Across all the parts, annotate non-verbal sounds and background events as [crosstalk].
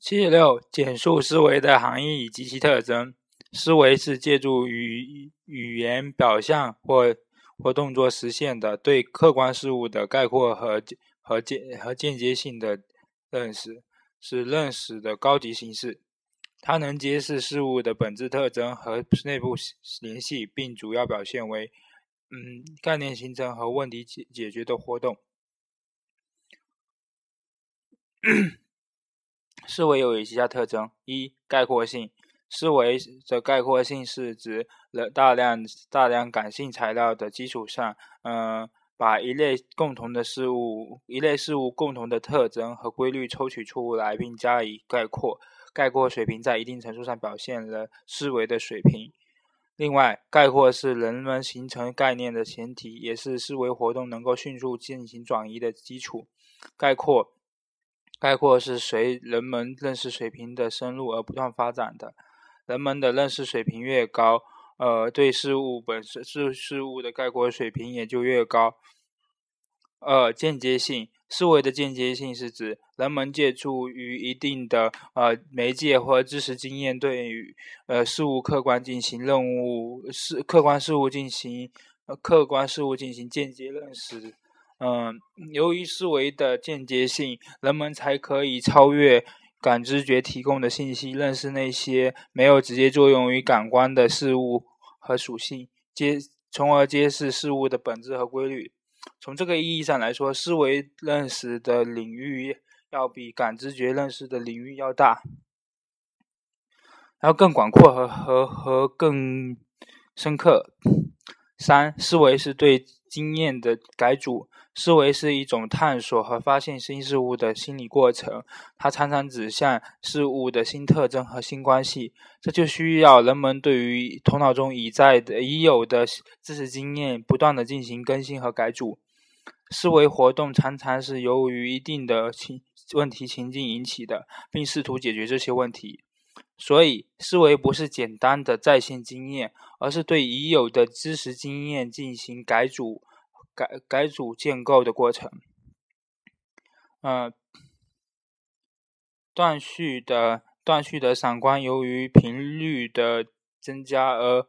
七十六，简述思维的含义及其特征。思维是借助语语言表象或或动作实现的对客观事物的概括和和间和间接性的认识，是认识的高级形式。它能揭示事物的本质特征和内部联系，并主要表现为嗯概念形成和问题解解决的活动。[coughs] 思维有以下特征：一、概括性。思维的概括性是指了大量大量感性材料的基础上，嗯，把一类共同的事物、一类事物共同的特征和规律抽取出来，并加以概括。概括水平在一定程度上表现了思维的水平。另外，概括是人们形成概念的前提，也是思维活动能够迅速进行转移的基础。概括。概括是随人们认识水平的深入而不断发展的。人们的认识水平越高，呃，对事物本身事事物的概括水平也就越高。二、间接性思维的间接性是指人们借助于一定的呃媒介或知识经验，对于呃事物客观进行任务事客观事物进行呃客观事物进行间接认识。嗯，由于思维的间接性，人们才可以超越感知觉提供的信息，认识那些没有直接作用于感官的事物和属性，揭从而揭示事物的本质和规律。从这个意义上来说，思维认识的领域要比感知觉认识的领域要大，要更广阔和和和更深刻。三、思维是对经验的改组。思维是一种探索和发现新事物的心理过程，它常常指向事物的新特征和新关系。这就需要人们对于头脑中已在的、已有的知识经验不断的进行更新和改组。思维活动常常是由于一定的情问题情境引起的，并试图解决这些问题。所以，思维不是简单的再现经验，而是对已有的知识经验进行改组。改改组建构的过程，呃，断续的断续的闪光由于频率的增加而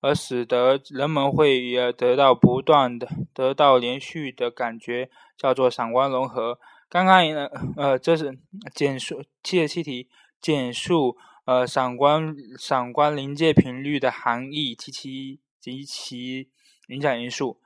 而使得人们会也得到不断的得到连续的感觉，叫做闪光融合。刚刚呃呃，这是简述气的气体简述呃闪光闪光临界频率的含义及其及其影响因素。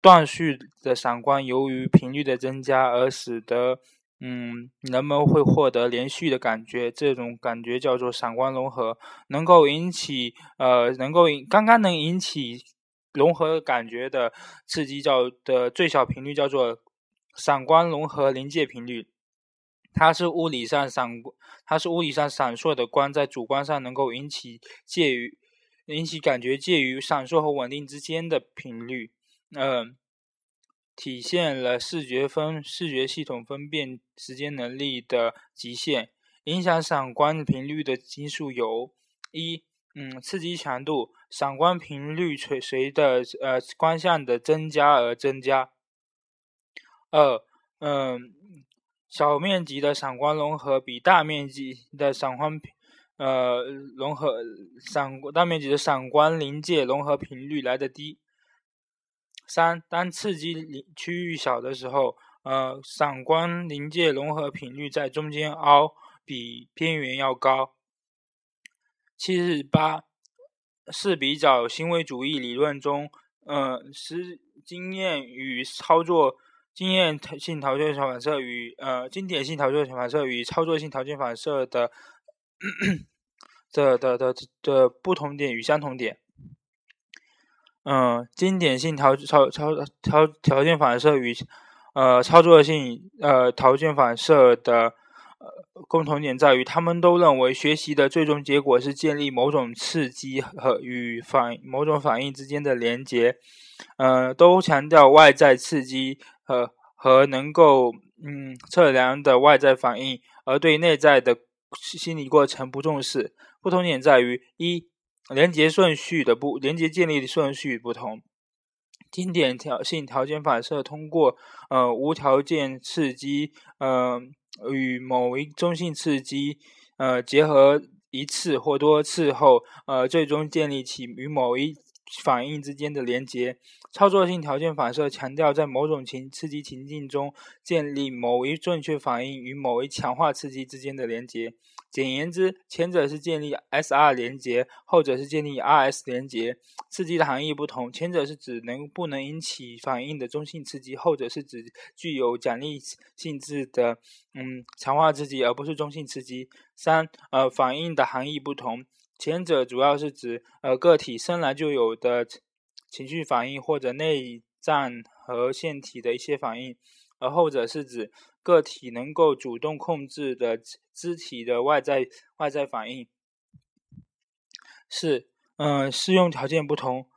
断续的闪光由于频率的增加而使得，嗯，人们会获得连续的感觉，这种感觉叫做闪光融合，能够引起，呃，能够引刚刚能引起融合感觉的刺激叫的最小频率叫做闪光融合临界频率，它是物理上闪，它是物理上闪烁的光在主观上能够引起介于引起感觉介于闪烁和稳定之间的频率。嗯，体现了视觉分视觉系统分辨时间能力的极限。影响闪光频率的因素有：一，嗯，刺激强度，闪光频率随随着呃光线的增加而增加；二，嗯，小面积的闪光融合比大面积的闪光呃融合闪大面积的闪光临界融合频率来的低。三，当刺激区域小的时候，呃，闪光临界融合频率在中间凹比边缘要高。七十八是比较行为主义理论中，呃，实经验与操作经验性条件反射与呃经典性条件反射与操作性条件反射的 [coughs] 的的的的不同点与相同点。嗯，经典性条操操条条件反射与呃操作性呃条件反射的呃共同点在于，他们都认为学习的最终结果是建立某种刺激和与反某种反应之间的连接。呃，都强调外在刺激和和能够嗯测量的外在反应，而对内在的心理过程不重视。不同点在于一。连接顺序的不连接建立的顺序不同，经典条性条件反射通过呃无条件刺激呃与某一中性刺激呃结合一次或多次后，呃，最终建立起与某一反应之间的连接。操作性条件反射强调在某种情刺激情境中建立某一正确反应与某一强化刺激之间的连接。简言之，前者是建立 SR 连接，后者是建立 RS 连接。刺激的含义不同，前者是指能不能引起反应的中性刺激，后者是指具有奖励性质的嗯强化刺激，而不是中性刺激。三呃，反应的含义不同，前者主要是指呃个体生来就有的情绪反应或者内脏和腺体的一些反应，而后者是指。个体能够主动控制的肢体的外在外在反应，是嗯适用条件不同，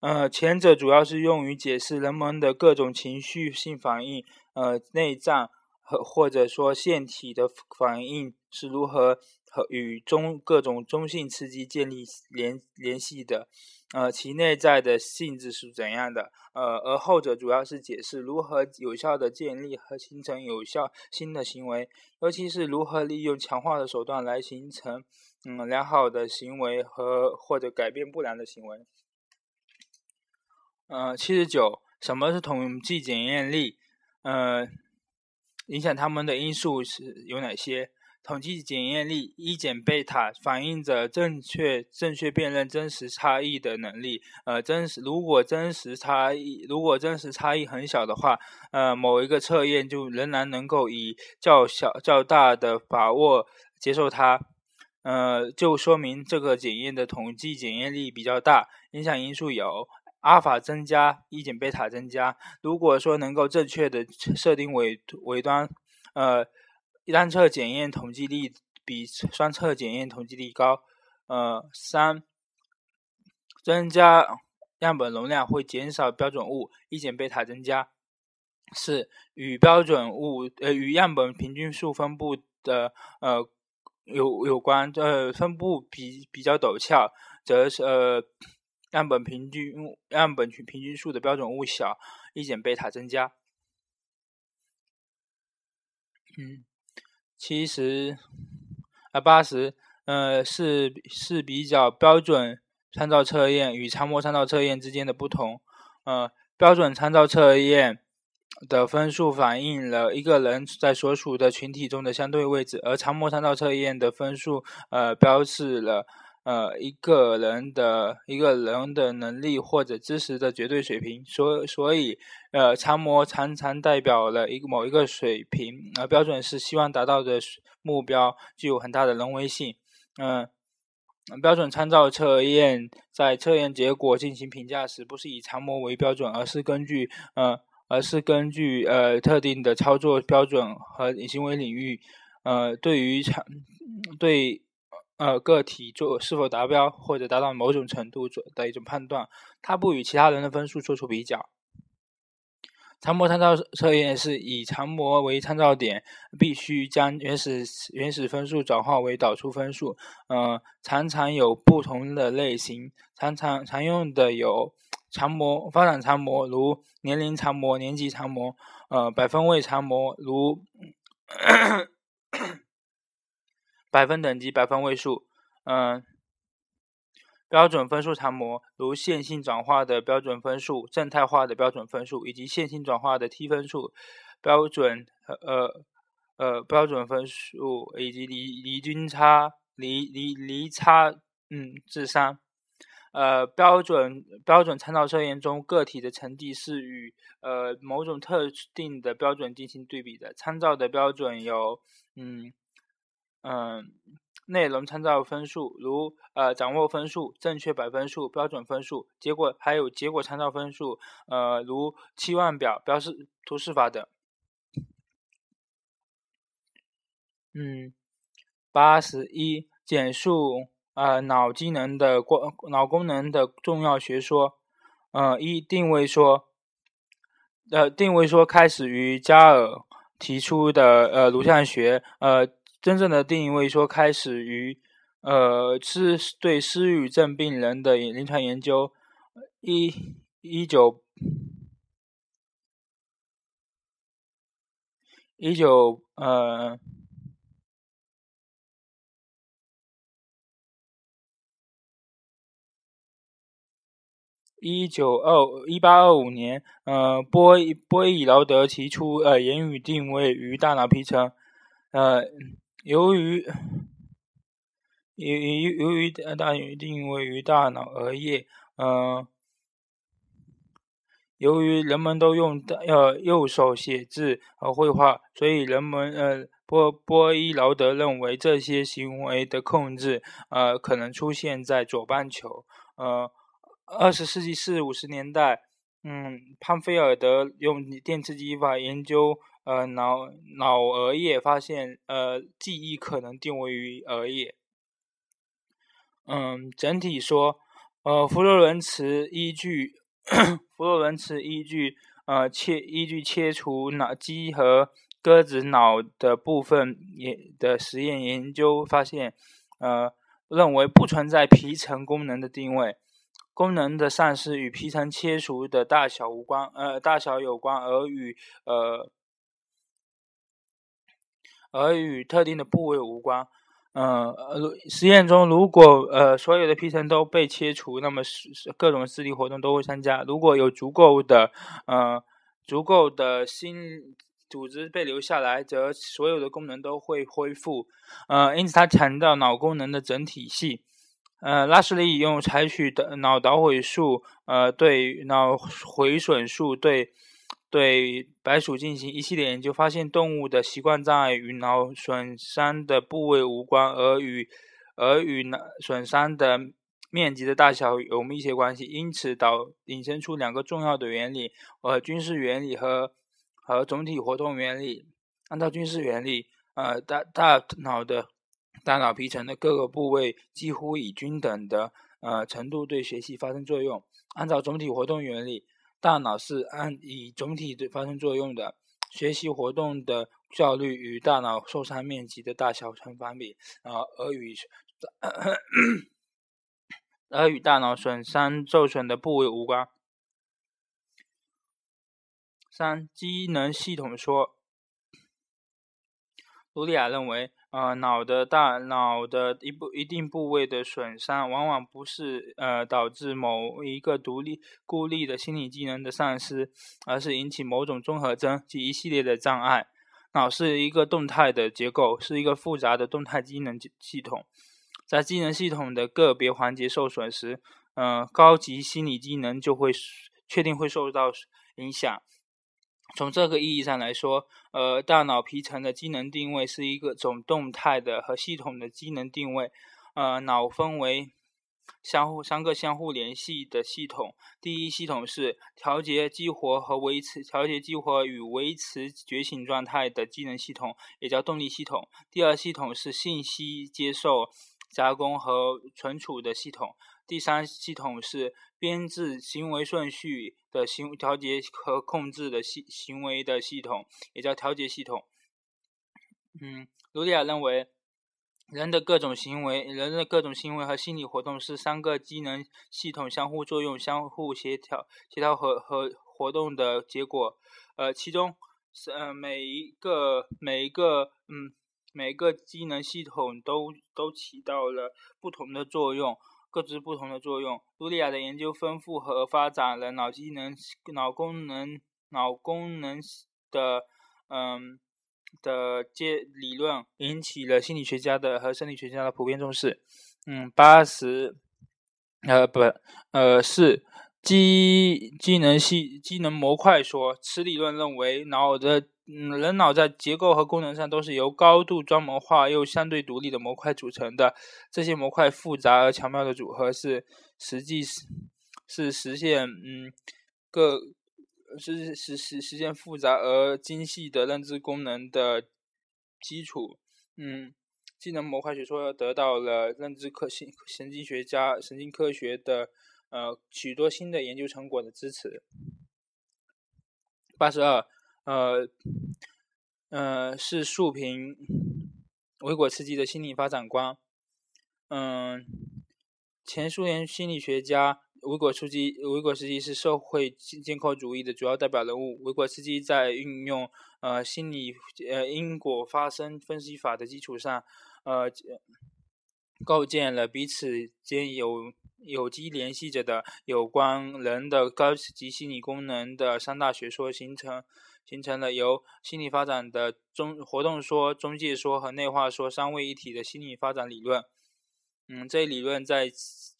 呃前者主要是用于解释人们的各种情绪性反应，呃内脏和或者说腺体的反应是如何和与中各种中性刺激建立联联系的。呃，其内在的性质是怎样的？呃，而后者主要是解释如何有效的建立和形成有效新的行为，尤其是如何利用强化的手段来形成嗯良好的行为和或者改变不良的行为。呃，七十九，什么是统计检验力？呃，影响他们的因素是有哪些？统计检验力一减贝塔反映着正确正确辨认真实差异的能力。呃，真实如果真实差异如果真实差异很小的话，呃，某一个测验就仍然能够以较小较大的把握接受它。呃，就说明这个检验的统计检验力比较大。影响因素有阿尔法增加，一减贝塔增加。如果说能够正确的设定尾尾端，呃。单侧检验统计力比双侧检验统计力高。呃，三，增加样本容量会减少标准物，一减贝塔增加。四，与标准物呃与样本平均数分布的呃有有关，呃分布比比较陡峭，则是呃样本平均样本平均数的标准物小，一减贝塔增加。嗯。七十，呃，八十，呃，是是比较标准参照测验与常模参照测验之间的不同。呃，标准参照测验的分数反映了一个人在所属的群体中的相对位置，而常模参照测验的分数，呃，标示了。呃，一个人的一个人的能力或者知识的绝对水平，所所以，呃，常模常常代表了一个某一个水平，而标准是希望达到的目标，具有很大的人为性。嗯，标准参照测验在测验结果进行评价时，不是以常模为标准，而是根据呃，而是根据呃特定的操作标准和行为领域，呃，对于常对。呃，个体做是否达标或者达到某种程度做的一种判断，它不与其他人的分数做出比较。常模参照测验是以常模为参照点，必须将原始原始分数转化为导出分数。呃，常常有不同的类型，常常常用的有常模、发展常模，如年龄常模、年级常模；呃，百分位常模，如。百分等级、百分位数，嗯，标准分数常模，如线性转化的标准分数、正态化的标准分数以及线性转化的 t 分数、标准呃呃标准分数以及离离均差、离离离差嗯智商，呃标准标准参照测验中个体的成绩是与呃某种特定的标准进行对比的，参照的标准有嗯。嗯，内容参照分数，如呃掌握分数、正确百分数、标准分数；结果还有结果参照分数，呃如期望表、标示图示法等。嗯，八十一，简述呃脑机能的过脑功能的重要学说。呃一定位说，呃定位说开始于加尔提出的呃颅相学，呃。真正的定位说开始于，呃，是对失语症病人的临床研究，一一九一九呃。一九二一八二五年，呃，波波伊劳德提出，呃，言语定位于大脑皮层，呃，由于由于由于大语定位于大脑额叶，呃，由于人们都用呃右手写字和绘画，所以人们呃波波伊劳德认为这些行为的控制，呃，可能出现在左半球，呃。二十世纪四五十年代，嗯，潘菲尔德用电磁激法研究呃脑脑额叶，发现呃记忆可能定位于额叶。嗯，整体说，呃，弗洛伦茨依据弗洛伦茨依据呃切依据切除脑鸡和鸽子脑的部分也的实验研究发现，呃，认为不存在皮层功能的定位。功能的丧失与皮层切除的大小无关，呃，大小有关，而与呃，而与特定的部位无关。嗯，实验中如果呃所有的皮层都被切除，那么各种视力活动都会参加。如果有足够的呃足够的新组织被留下来，则所有的功能都会恢复。呃，因此他强调脑功能的整体性。呃，拉什利用采取的脑导毁术，呃，对脑毁损术对对白鼠进行一系列研究，发现动物的习惯障碍与脑损伤的部位无关，而与而与脑损伤的面积的大小有密切关系。因此，导引申出两个重要的原理：呃，军事原理和和总体活动原理。按照军事原理，呃，大大脑的。大脑皮层的各个部位几乎以均等的呃程度对学习发生作用。按照总体活动原理，大脑是按以总体对发生作用的。学习活动的效率与大脑受伤面积的大小成反比，呃，而与而与大脑损伤受损的部位无关。三、机能系统说，卢利亚认为。呃，脑的大脑的一部一定部位的损伤，往往不是呃导致某一个独立孤立的心理机能的丧失，而是引起某种综合征及一系列的障碍。脑是一个动态的结构，是一个复杂的动态机能系统。在机能系统的个别环节受损时，呃，高级心理机能就会确定会受到影响。从这个意义上来说，呃，大脑皮层的机能定位是一个总动态的和系统的机能定位。呃，脑分为相互三个相互联系的系统。第一系统是调节激活和维持调节激活与维持觉醒状态的机能系统，也叫动力系统。第二系统是信息接受、加工和存储的系统。第三系统是编制行为顺序的行调节和控制的系行为的系统，也叫调节系统。嗯，卢利亚认为，人的各种行为，人的各种行为和心理活动是三个机能系统相互作用、相互协调、协调和和活动的结果。呃，其中是呃每一个每一个嗯每个机能系统都都起到了不同的作用。各自不同的作用。卢利亚的研究丰富和发展了脑机能、脑功能、脑功能的嗯的接理论，引起了心理学家的和生理学家的普遍重视。嗯，八十呃不呃是机机能系机能模块说，此理论认为脑的。嗯，人脑在结构和功能上都是由高度专门化又相对独立的模块组成的。这些模块复杂而巧妙的组合是实际是实现嗯各是实实实现复杂而精细的认知功能的基础。嗯，技能模块学说得到了认知科学神经学家神经科学的呃许多新的研究成果的支持。八十二。呃，呃，是竖屏维果茨基的心理发展观。嗯，前苏联心理学家维果斯基，维果斯基是社会建构主义的主要代表人物。维果斯基在运用呃心理呃因果发生分析法的基础上，呃，构建了彼此间有有机联系着的有关人的高级心理功能的三大学说，形成形成了由心理发展的中活动说、中介说和内化说三位一体的心理发展理论。嗯，这一理论在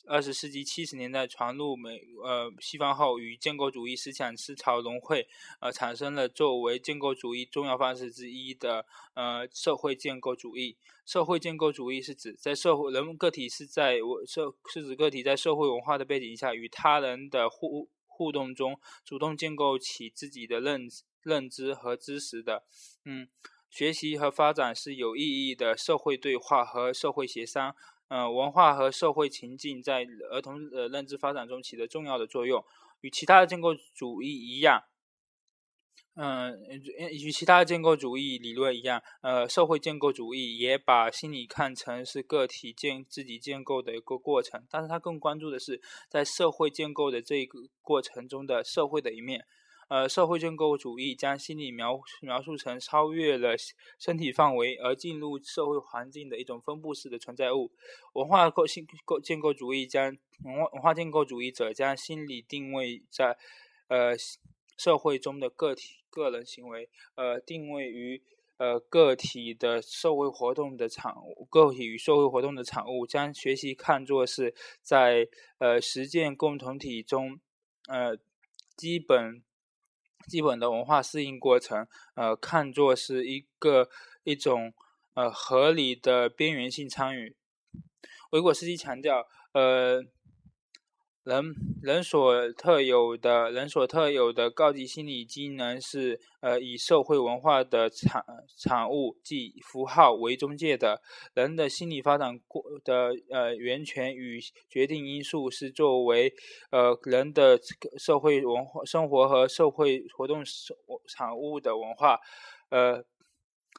二十世纪七十年代传入美呃西方后，与建构主义思想思潮融汇，呃，产生了作为建构主义重要方式之一的呃社会建构主义。社会建构主义是指在社会人个体是在社是指个体在社会文化的背景下，与他人的互互动中，主动建构起自己的认识认知和知识的。嗯，学习和发展是有意义的社会对话和社会协商。嗯，文化和社会情境在儿童的认知发展中起着重要的作用。与其他的建构主义一样，嗯，与其他的建构主义理论一样，呃，社会建构主义也把心理看成是个体建自己建构的一个过程，但是它更关注的是在社会建构的这个过程中的社会的一面。呃，社会建构主义将心理描描述成超越了身体范围而进入社会环境的一种分布式的存在物。文化构性构建构主义将文化文化建构主义者将心理定位在呃社会中的个体个人行为，呃定位于呃个体的社会活动的产物，个体与社会活动的产物，将学习看作是在呃实践共同体中呃基本。基本的文化适应过程，呃，看作是一个一种呃合理的边缘性参与。维果斯基强调，呃。人人所特有的人所特有的高级心理机能是呃以社会文化的产产物即符号为中介的。人的心理发展过的呃源泉与决定因素是作为呃人的社会文化生活和社会活动产物的文化。呃，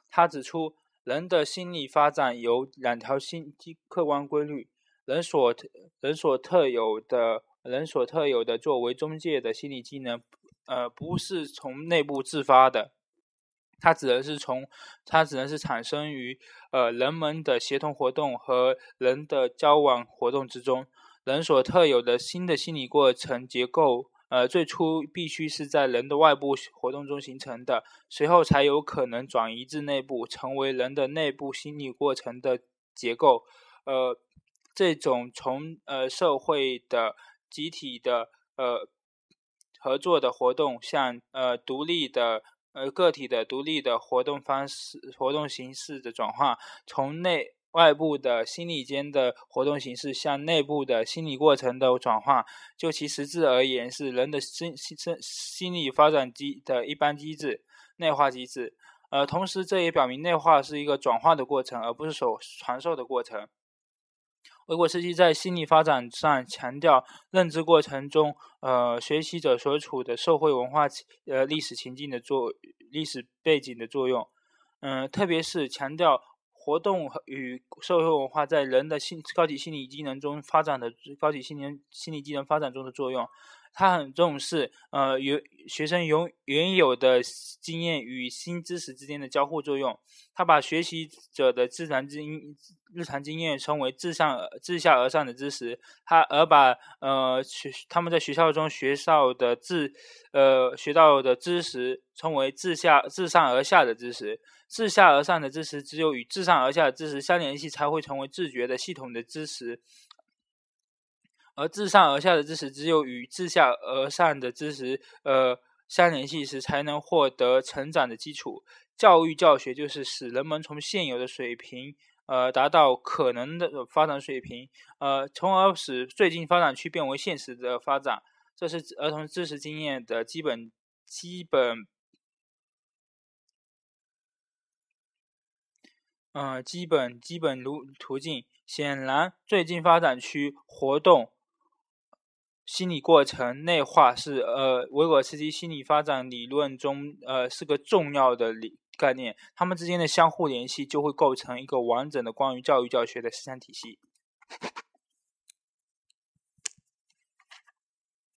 他指出，人的心理发展有两条心机客观规律。人所人所特有的人所特有的作为中介的心理机能，呃，不是从内部自发的，它只能是从它只能是产生于呃人们的协同活动和人的交往活动之中。人所特有的新的心理过程结构，呃，最初必须是在人的外部活动中形成的，随后才有可能转移至内部，成为人的内部心理过程的结构，呃。这种从呃社会的集体的呃合作的活动，向呃独立的呃个体的独立的活动方式、活动形式的转化，从内外部的心理间的活动形式向内部的心理过程的转化，就其实质而言，是人的心心心理发展机的一般机制、内化机制。呃，同时这也表明内化是一个转化的过程，而不是所传授的过程。维果斯基在心理发展上强调认知过程中，呃，学习者所处的社会文化呃历史情境的作历史背景的作用，嗯，特别是强调活动与社会文化在人的心高级心理机能中发展的高级心理心理机能发展中的作用。他很重视呃原学生原原有的经验与新知识之间的交互作用。他把学习者的自然经日常经验称为自上自下而上的知识，他而把呃学他们在学校中学到的自呃学到的知识称为自下自上而下的知识。自下而上的知识只有与自上而下的知识相联系，才会成为自觉的系统的知识。而自上而下的知识，只有与自下而上的知识，呃，相联系时，才能获得成长的基础。教育教学就是使人们从现有的水平，呃，达到可能的发展水平，呃，从而使最近发展区变为现实的发展。这是儿童知识经验的基本、基本，嗯，基本基本路途径。显然，最近发展区活动。心理过程内化是呃维果斯基心理发展理论中呃是个重要的理概念，它们之间的相互联系就会构成一个完整的关于教育教学的思想体系。